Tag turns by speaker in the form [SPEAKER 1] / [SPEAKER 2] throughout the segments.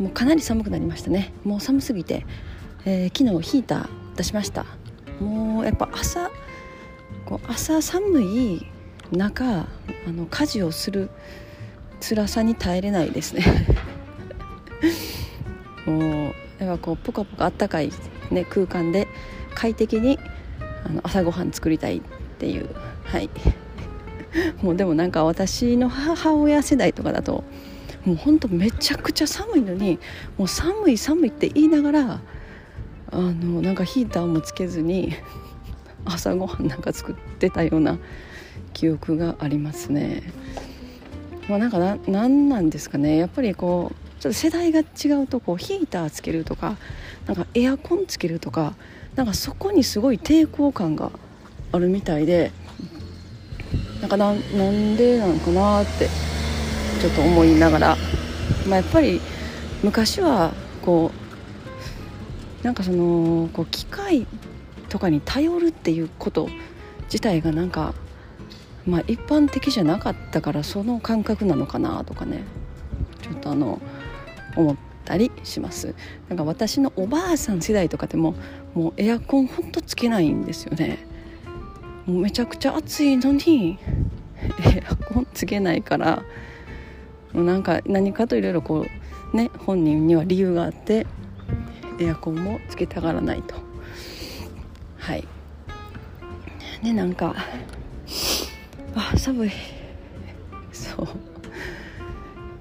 [SPEAKER 1] もうかなり寒くなりましたね。もう寒すぎて、えー、昨日ヒーター出しました。もうやっぱ朝こう朝寒い中あの家事をする辛さに耐えれないですね。もうやっぱこうポカポカあったかい、ね、空間で快適にあの朝ごはん作りたいっていう。はい。もうでもなんか私の母親世代とかだともうほんとめちゃくちゃ寒いのにもう寒い寒いって言いながらあのなんかヒーターもつけずに 朝ごはんなんか作ってたような記憶がありますね。まあ、なんかななんなんですかねやっぱりこうちょっと世代が違うとこうヒーターつけるとかなんかエアコンつけるとかなんかそこにすごい抵抗感があるみたいでなんかなんでなのかなってちょっと思いながら、まあ、やっぱり昔はこうなんかそのこう機械とかに頼るっていうこと自体がなんか、まあ、一般的じゃなかったからその感覚なのかなとかね。ちょっとあの思ったりします。なんか私のおばあさん世代とかでももうエアコンほんとつけないんですよね。もうめちゃくちゃ暑いのに エアコンつけないからなんか何かといろいろこうね本人には理由があってエアコンもつけたがらないと。はい。でなんかあ寒い。そう。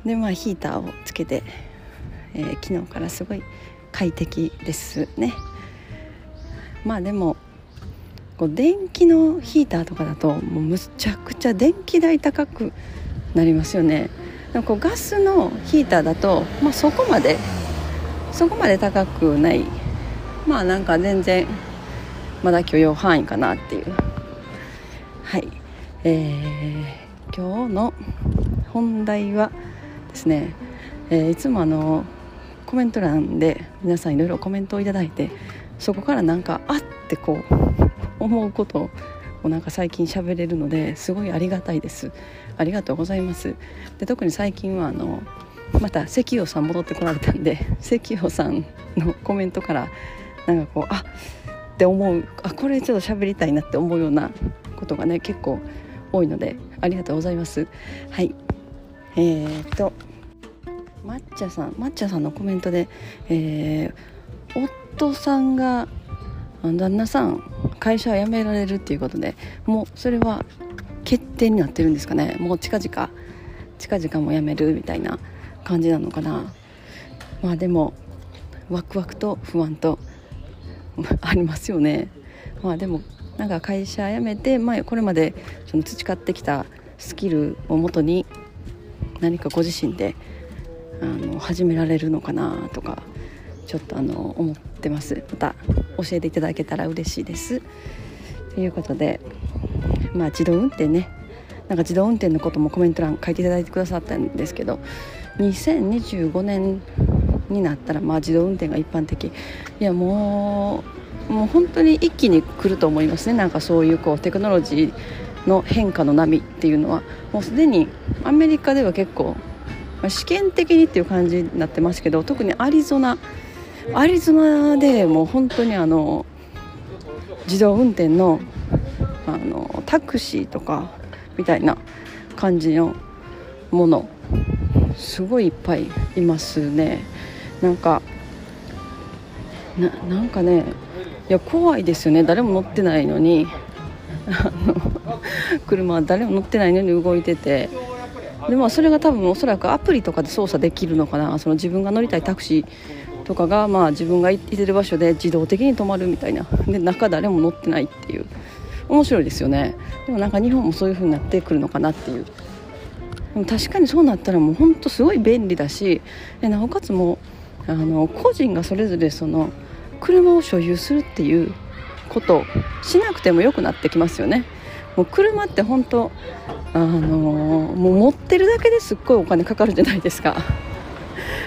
[SPEAKER 1] でまあヒーターをつけて、えー、昨日からすごい快適ですね。まあでもこう電気のヒーターとかだともうむちゃくちゃ電気代高くなりますよね。でもこうガスのヒーターだと、まあ、そこまでそこまで高くない。まあなんか全然まだ許容範囲かなっていう。はい。えー、今日の本題はですね、えー、いつもあのコメント欄で皆さんいろいろコメントを頂いてそこからなんかあってこう思うことをなんか最近喋れるのですごいありがたいです。ありがとうございます。で特に最近はあのまた関陽さん戻ってこられたんで 関陽さんのコメントからなんかこうあって思うあこれちょっと喋りたいなって思うようなことがね結構多いのでありがとうございます。はい。えー、っと抹茶さん抹茶さんのコメントで、えー、夫さんが旦那さん会社を辞められるっていうことでもうそれは決定になってるんですかね。もう近々。近々も辞めるみたいな感じなのかな。まあでもワクワクと不安とありますよね。まあでもなんか会社辞めて、まあ、これまでその培ってきたスキルをもとに何かご自身であの始められるのかなとかちょっとあの思ってます。また教えていただけたら嬉しいです。ということでまあ自動運転ね。なんか自動運転のこともコメント欄書いていただいてくださったんですけど2025年になったらまあ自動運転が一般的。いやもうもう本当に一気に来ると思いますね。なんかそういうこうテクノロジーの変化の波っていうのは。もうすでにアメリカでは結構、まあ、試験的にっていう感じになってますけど特にアリゾナアリゾナでもう本当にあの自動運転のあのタクシーとかみたいな感じのものすごいいっぱいいますね。なんかなんかねいや怖いですよね。誰も乗ってないのに。あの車は誰も乗ってないのに動いてて。でもそれが多分おそらくアプリとかで操作できるのかな。その自分が乗りたいタクシーとかが、まあ、自分がいてる場所で自動的に止まるみたいな。で中誰も乗ってないっていう。面白いですよね。でもなんか日本もそういう風になってくるのかなっていう。でも確かにそうなったらもう本当すごい便利だしなおかつもあの個人がそれぞれその車を所有するっていうことしなくてもよくなってきますよね。もう車って本当あのもう持ってるだけですっごいお金かかるじゃないですか。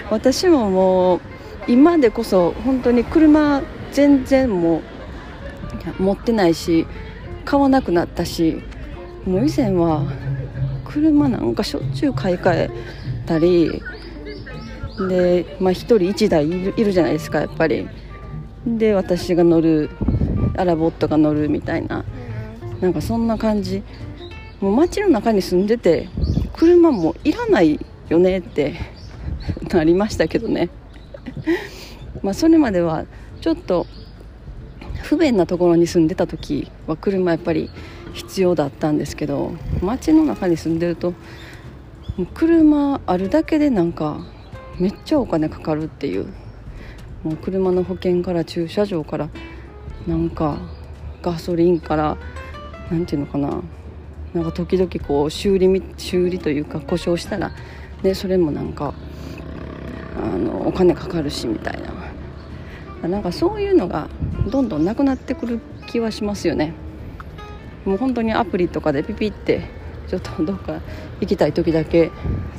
[SPEAKER 1] 私ももう今でこそ本当に車全然もう持ってないし買わなくなったしもう以前は車なんかしょっちゅう買い替えたりで、まあ、1人1台いるじゃないですかやっぱり。で私が乗るアラボットが乗るみたいななんかそんな感じ。もう街の中に住んでて車もいらないよねって なりましたけどね。まあそれまではちょっと不便なところに住んでた時は車やっぱり必要だったんですけど街の中に住んでるともう車あるだけでなんかめっちゃお金かかるっていう。もう車の保険から駐車場からなんかガソリンから何ていうのかな。なんか時々こう修理修理というか故障したらでそれもなんかあのお金かかるしみたいな。なんかそういうのがどんどんなくなってくる気はしますよね。もう本当にアプリとかでピピってちょっとどっか行きたい時だけ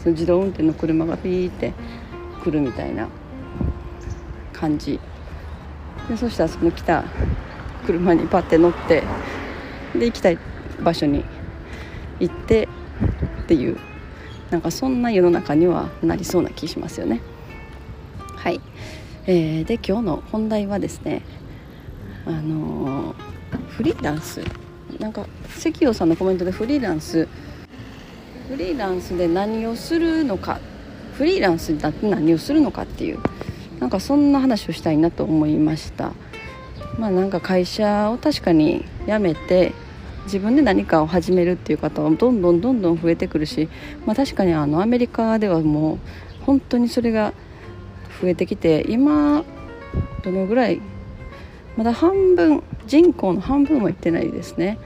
[SPEAKER 1] その自動運転の車がピーって来るみたいな感じ。でそしたらその来た車にパッて乗ってで行きたい場所に行ってっていうなんかそんな世の中にはなりそうな気しますよね。はい、えー、で今日の本題はですねあのー、フリーランス。なんか関陽さんのコメントでフリーランス。フリーランスで何をするのか。フリーランスだって何をするのかっていう。なんかそんな話をしたいなと思いました。まあなんか会社を確かに辞めて自分で何かを始めるっていう方はどんどんどんどん増えてくるし、まあ、確かにあのアメリカではもう本当にそれが増えてきて今どのぐらいまだ半分人口の半分はいってないですね。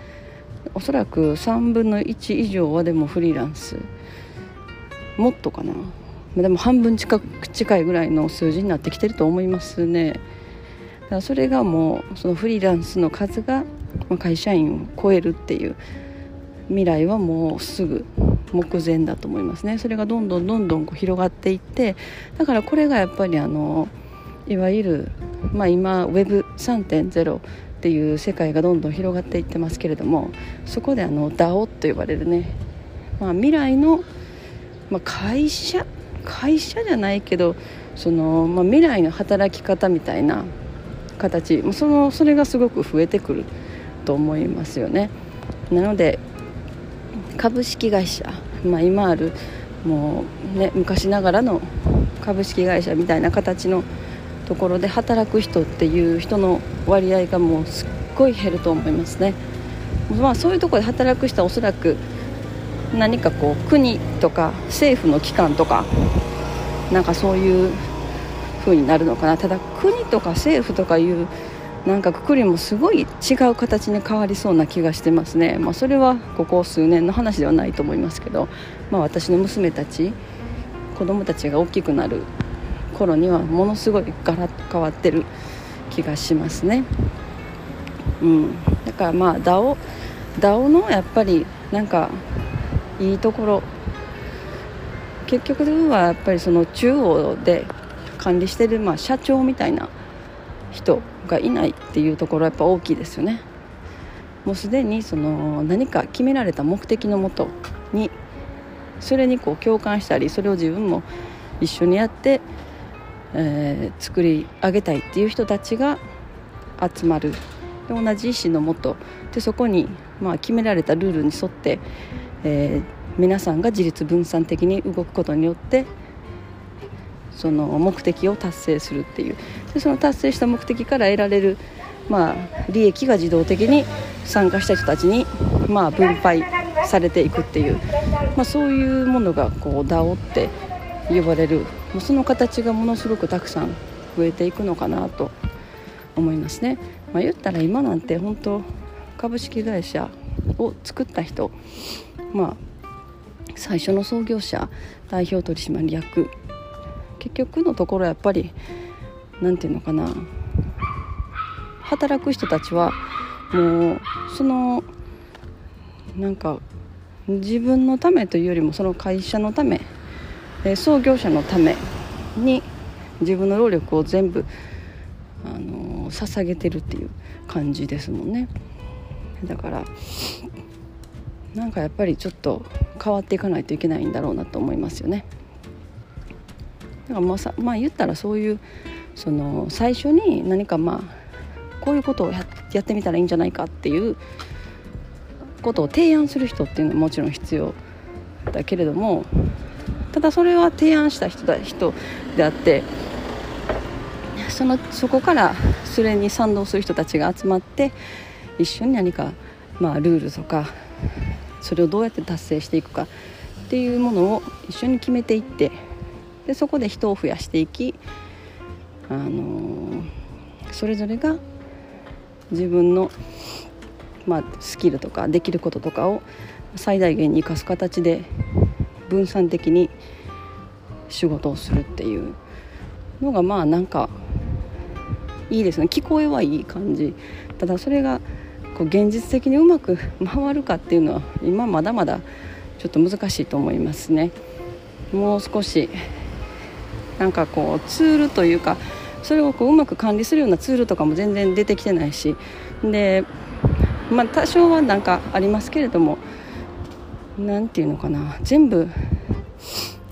[SPEAKER 1] おそらく3分の1以上はでもフリーランス。もっとかな。でも半分近く近いぐらいの数字になってきてると思いますね。だからそれがもうそのフリーランスの数が会社員を超えるっていう未来はもうすぐ目前だと思いますねそれがどんどんどんどんこう広がっていってだからこれがやっぱりあのいわゆる、まあ、今 Web3.0 っていう世界がどんどん広がっていってますけれどもそこであの DAO と呼ばれるね、まあ、未来の、まあ、会社会社じゃないけどその、まあ、未来の働き方みたいな形そのそれがすごく増えてくると思いますよね。なので株式会社、まあ、今あるもう、ね、昔ながらの株式会社みたいな形のところで働く人っていう人の割合がもうすっごい減ると思いますね。まあ、そういうところで働く人はおそらく何かこう国とか政府の機関とかなんかそういう風になるのかなただ国とか政府とかいうなんかくくりもすごい違う形に変わりそうな気がしてますね、まあ、それはここ数年の話ではないと思いますけど、まあ、私の娘たち子供たちが大きくなる頃にはものすごいガラッと変わってる気がしますね、うん、だからまあ DAO, DAO のやっぱりなんかいいところ。結局はやっぱりその中央で管理してるまあ社長みたいな人がいないっていうところはやっぱ大きいですよね。もうすでにその何か決められた目的のもとにそれにこう共感したりそれを自分も一緒にやって、えー、作り上げたいっていう人たちが集まる。で同じ意思のもと。でそこにまあ決められたルールに沿って、えー、皆さんが自立分散的に動くことによってその目的を達成するっていう。でその達成した目的から得られる、まあ、利益が自動的に参加した人たちに、まあ、分配されていくっていう、まあ、そういうものがこう DAO って呼ばれる。その形がものすごくたくさん増えていくのかなと思いますね。まあ、言ったら今なんて本当株式会社を作った人まあ最初の創業者代表取締役結局のところやっぱり何て言うのかな。働く人たちはもうそのなんか自分のためというよりもその会社のためえ創業者のために自分の労力を全部あの捧げてるっていう感じですもんね。だからなんかやっぱりちょっと変わっていかないといけないんだろうなと思いますよね。だからまあさまあ言ったらそういうその最初に何かまあこういうことをやってみたらいいんじゃないかっていうことを提案する人っていうのはもちろん必要だけれどもただそれは提案した人だ人であってそのそこからそれに賛同する人たちが集まって一緒に何か、まあ、ルールとかそれをどうやって達成していくかっていうものを一緒に決めていってでそこで人を増やしていき、あのー、それぞれが自分の、まあ、スキルとかできることとかを最大限に生かす形で分散的に仕事をするっていうのがまあなんかいいですね。聞こえはいい感じ。ただそれがこう現実的にうまく回るかっていうのは今まだまだちょっと難しいと思いますね。もう少しなんかこうツールというかそれをこううまく管理するようなツールとかも全然出てきてないしでまあ多少はなんかありますけれども何て言うのかな全部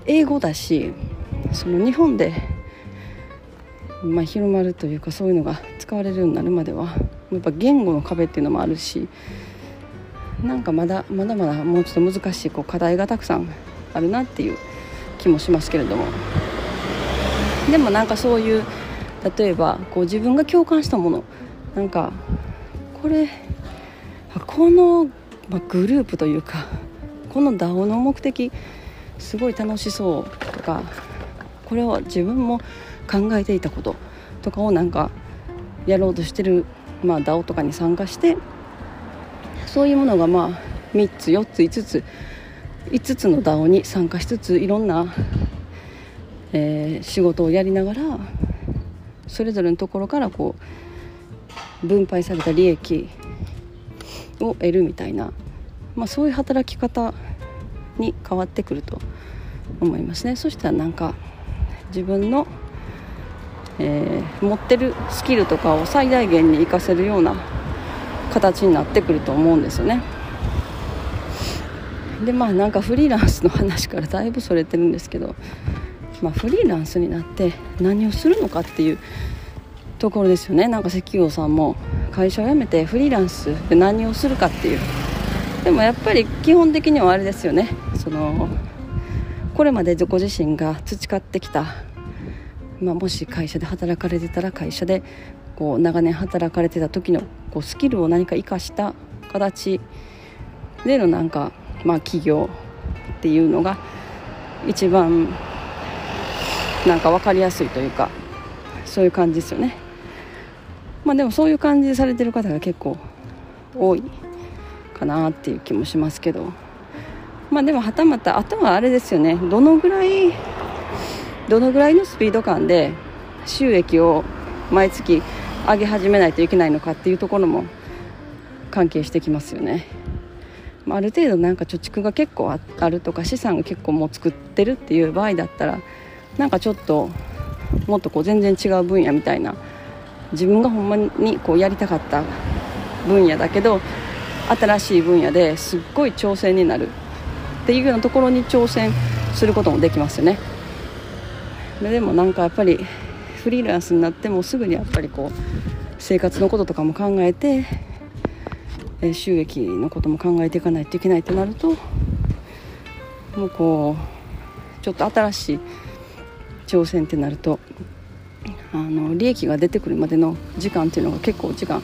[SPEAKER 1] 英語だしその日本で、まあ、広まるというかそういうのが使われるようになるまではやっぱ言語の壁っていうのもあるしなんかまだまだまだもうちょっと難しいこう課題がたくさんあるなっていう気もしますけれども。でもなんかそういう例えばこう自分が共感したものなんかこれこの、ま、グループというかこの DAO の目的すごい楽しそうとかこれは自分も考えていたこととかをなんかやろうとしてる、まあ、DAO とかに参加してそういうものがまあ3つ4つ5つ5つの DAO に参加しつついろんな、えー、仕事をやりながらそれぞれのところからこう分配された利益を得るみたいな、まあ、そういう働き方に変わってくると思いますね。そしたらなんか自分の、えー、持ってるスキルとかを最大限に活かせるような形になってくると思うんですよね。でまあなんかフリーランスの話からだいぶそれてるんですけど、まあ、フリーランスになって何をするのかっていうところですよね。なんか石油王さんも会社を辞めてフリーランスで何をするかっていう。でもやっぱり基本的にはあれですよね。そのこれまでご自身が培ってきた、まあ、もし会社で働かれてたら会社でこう長年働かれてた時のこうスキルを何か生かした形でのなんか、まあ、企業っていうのが一番なんか分かりやすいというかそういう感じですよね。まあでもそういう感じでされてる方が結構多いかなっていう気もしますけどまあでもはたまたあとはあれですよねどのぐらいどのぐらいのスピード感で収益を毎月上げ始めないといけないのかっていうところも関係してきますよね。ある程度なんか貯蓄が結構あるとか資産が結構もう作ってるっていう場合だったらなんかちょっともっとこう全然違う分野みたいな自分がほんまにこうやりたかった分野だけど新しい分野ですっごい挑戦になるっていうようなところに挑戦することもできますよね。ででもなんかやっぱりフリーランスになってもすぐにやっぱりこう生活のこととかも考えて収益のことも考えていかないといけないとなるともうこうちょっと新しい挑戦ってなるとあの利益が出てくるまでの時間っていうのが結構時間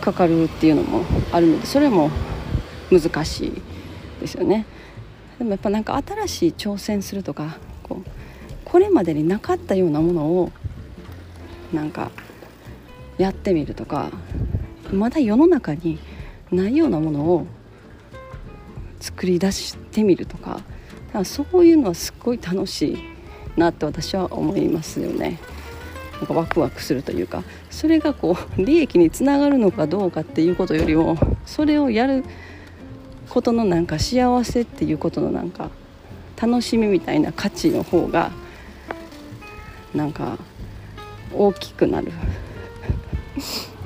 [SPEAKER 1] かかるっていうのもあるのでそれも難しいですよね。でもやっぱなんか新しい挑戦するとかこうこれまでになかったようなものをなんかやってみるとかまだ世の中にないようなものを作り出してみるとかだからそういうのはすっごい楽しいなって私は思いますよね。なんかワクワクするというかそれがこう利益につながるのかどうかっていうことよりもそれをやることのなんか幸せっていうことのなんか楽しみみたいな価値の方がなんか大きくなる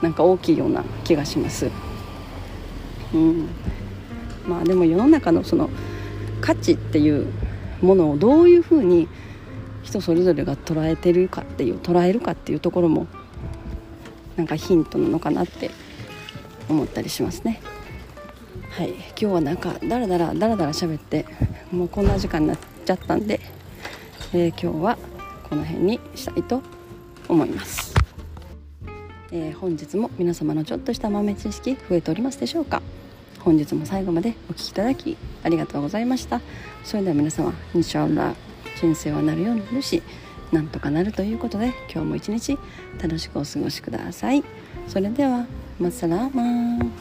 [SPEAKER 1] なんか大きいような気がします。うん、まあでも世の中のその価値っていうものをどういうふうに人それぞれが捉えてるかっていう捉えるかっていうところもなんかヒントなのかなって思ったりしますね。はい今日はなんかだらだらだらだら喋ってもうこんな時間になっちゃったんで、えー、今日はこの辺にしたいと思います。えー、本日も皆様のちょっとした豆知識増えておりますでしょうか本日も最後までお聴きいただきありがとうございましたそれでは皆様インシャアラ人生はなるようになるしなんとかなるということで今日も一日楽しくお過ごしください。それではマッサラーマン